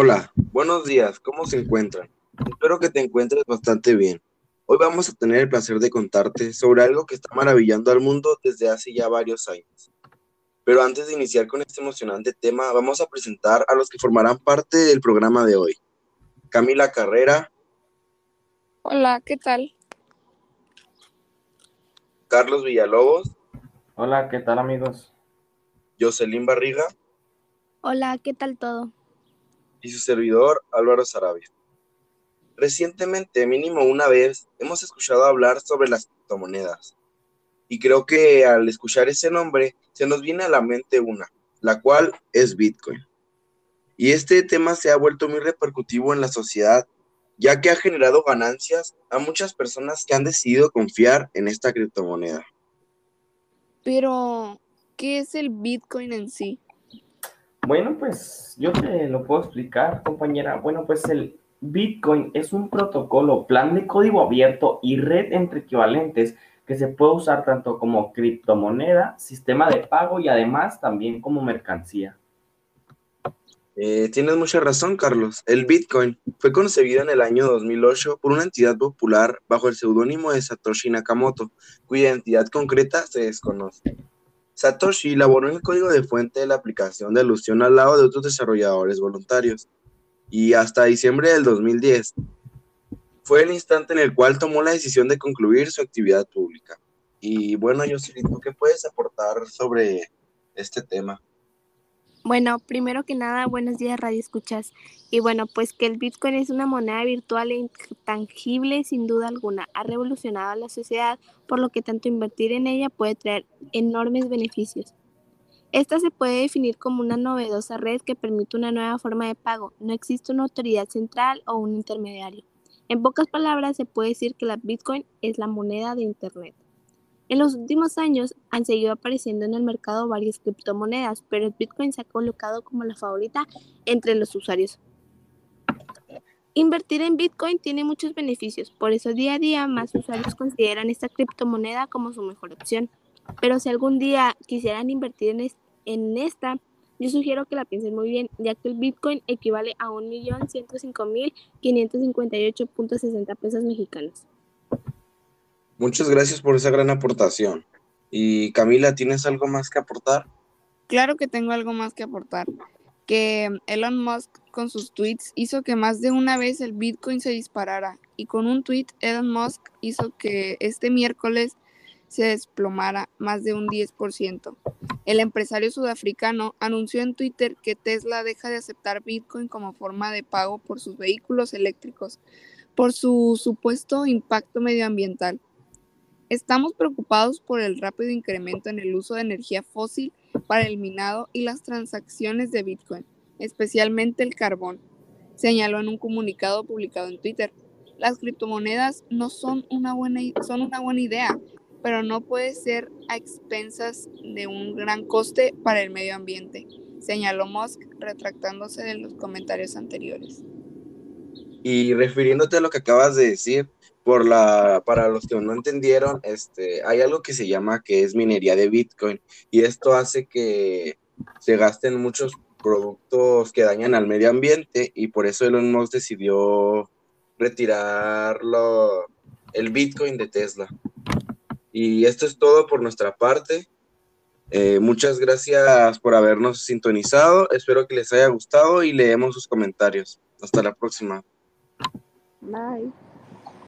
Hola, buenos días, ¿cómo se encuentran? Espero que te encuentres bastante bien. Hoy vamos a tener el placer de contarte sobre algo que está maravillando al mundo desde hace ya varios años. Pero antes de iniciar con este emocionante tema, vamos a presentar a los que formarán parte del programa de hoy. Camila Carrera. Hola, ¿qué tal? Carlos Villalobos. Hola, ¿qué tal amigos? Jocelyn Barriga. Hola, ¿qué tal todo? Y su servidor, Álvaro Sarabia. Recientemente, mínimo una vez, hemos escuchado hablar sobre las criptomonedas. Y creo que al escuchar ese nombre, se nos viene a la mente una, la cual es Bitcoin. Y este tema se ha vuelto muy repercutivo en la sociedad, ya que ha generado ganancias a muchas personas que han decidido confiar en esta criptomoneda. Pero, ¿qué es el Bitcoin en sí? Bueno, pues yo te lo puedo explicar, compañera. Bueno, pues el Bitcoin es un protocolo, plan de código abierto y red entre equivalentes que se puede usar tanto como criptomoneda, sistema de pago y además también como mercancía. Eh, tienes mucha razón, Carlos. El Bitcoin fue concebido en el año 2008 por una entidad popular bajo el seudónimo de Satoshi Nakamoto, cuya identidad concreta se desconoce. Satoshi elaboró el código de fuente de la aplicación de alusión al lado de otros desarrolladores voluntarios, y hasta diciembre del 2010 fue el instante en el cual tomó la decisión de concluir su actividad pública. Y bueno, ¿tú qué puedes aportar sobre este tema? Bueno, primero que nada, buenos días, Radio Escuchas. Y bueno, pues que el Bitcoin es una moneda virtual e intangible, sin duda alguna. Ha revolucionado a la sociedad, por lo que tanto invertir en ella puede traer enormes beneficios. Esta se puede definir como una novedosa red que permite una nueva forma de pago. No existe una autoridad central o un intermediario. En pocas palabras, se puede decir que la Bitcoin es la moneda de Internet. En los últimos años han seguido apareciendo en el mercado varias criptomonedas, pero el Bitcoin se ha colocado como la favorita entre los usuarios. Invertir en Bitcoin tiene muchos beneficios, por eso día a día más usuarios consideran esta criptomoneda como su mejor opción. Pero si algún día quisieran invertir en, en esta, yo sugiero que la piensen muy bien, ya que el Bitcoin equivale a 1.105.558.60 pesos mexicanos. Muchas gracias por esa gran aportación. Y Camila, ¿tienes algo más que aportar? Claro que tengo algo más que aportar. Que Elon Musk con sus tweets hizo que más de una vez el Bitcoin se disparara. Y con un tweet, Elon Musk hizo que este miércoles se desplomara más de un 10%. El empresario sudafricano anunció en Twitter que Tesla deja de aceptar Bitcoin como forma de pago por sus vehículos eléctricos por su supuesto impacto medioambiental. Estamos preocupados por el rápido incremento en el uso de energía fósil para el minado y las transacciones de Bitcoin, especialmente el carbón, señaló en un comunicado publicado en Twitter. Las criptomonedas no son una buena, son una buena idea, pero no puede ser a expensas de un gran coste para el medio ambiente, señaló Musk retractándose de los comentarios anteriores. Y refiriéndote a lo que acabas de decir, por la, para los que no entendieron, este, hay algo que se llama que es minería de Bitcoin y esto hace que se gasten muchos productos que dañan al medio ambiente y por eso Elon Musk decidió retirar el Bitcoin de Tesla. Y esto es todo por nuestra parte. Eh, muchas gracias por habernos sintonizado. Espero que les haya gustado y leemos sus comentarios. Hasta la próxima. Bye.